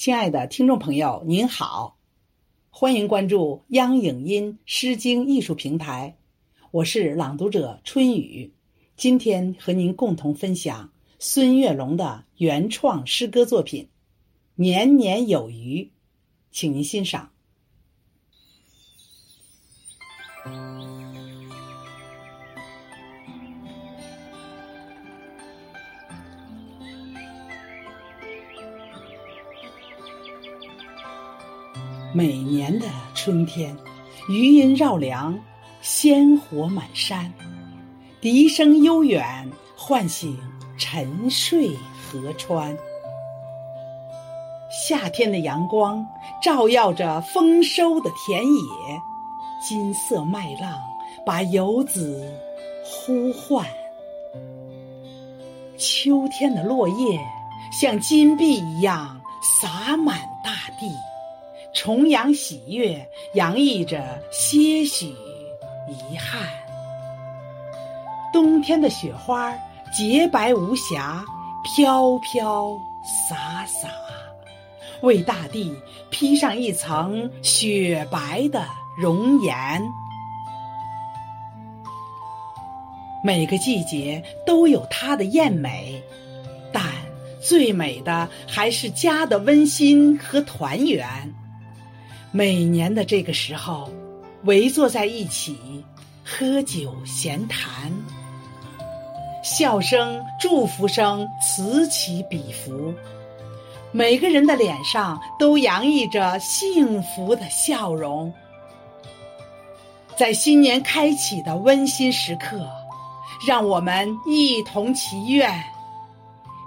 亲爱的听众朋友，您好，欢迎关注央影音《诗经》艺术平台，我是朗读者春雨。今天和您共同分享孙月龙的原创诗歌作品《年年有余》，请您欣赏。每年的春天，余音绕梁，鲜活满山，笛声悠远，唤醒沉睡河川。夏天的阳光照耀着丰收的田野，金色麦浪把游子呼唤。秋天的落叶像金币一样洒满大地。重阳喜悦，洋溢着些许遗憾。冬天的雪花洁白无瑕，飘飘洒洒，为大地披上一层雪白的容颜。每个季节都有它的艳美，但最美的还是家的温馨和团圆。每年的这个时候，围坐在一起，喝酒闲谈，笑声、祝福声此起彼伏，每个人的脸上都洋溢着幸福的笑容。在新年开启的温馨时刻，让我们一同祈愿：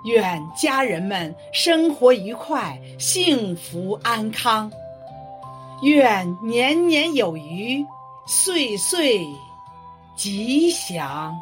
愿家人们生活愉快、幸福安康。愿年年有余，岁岁吉祥。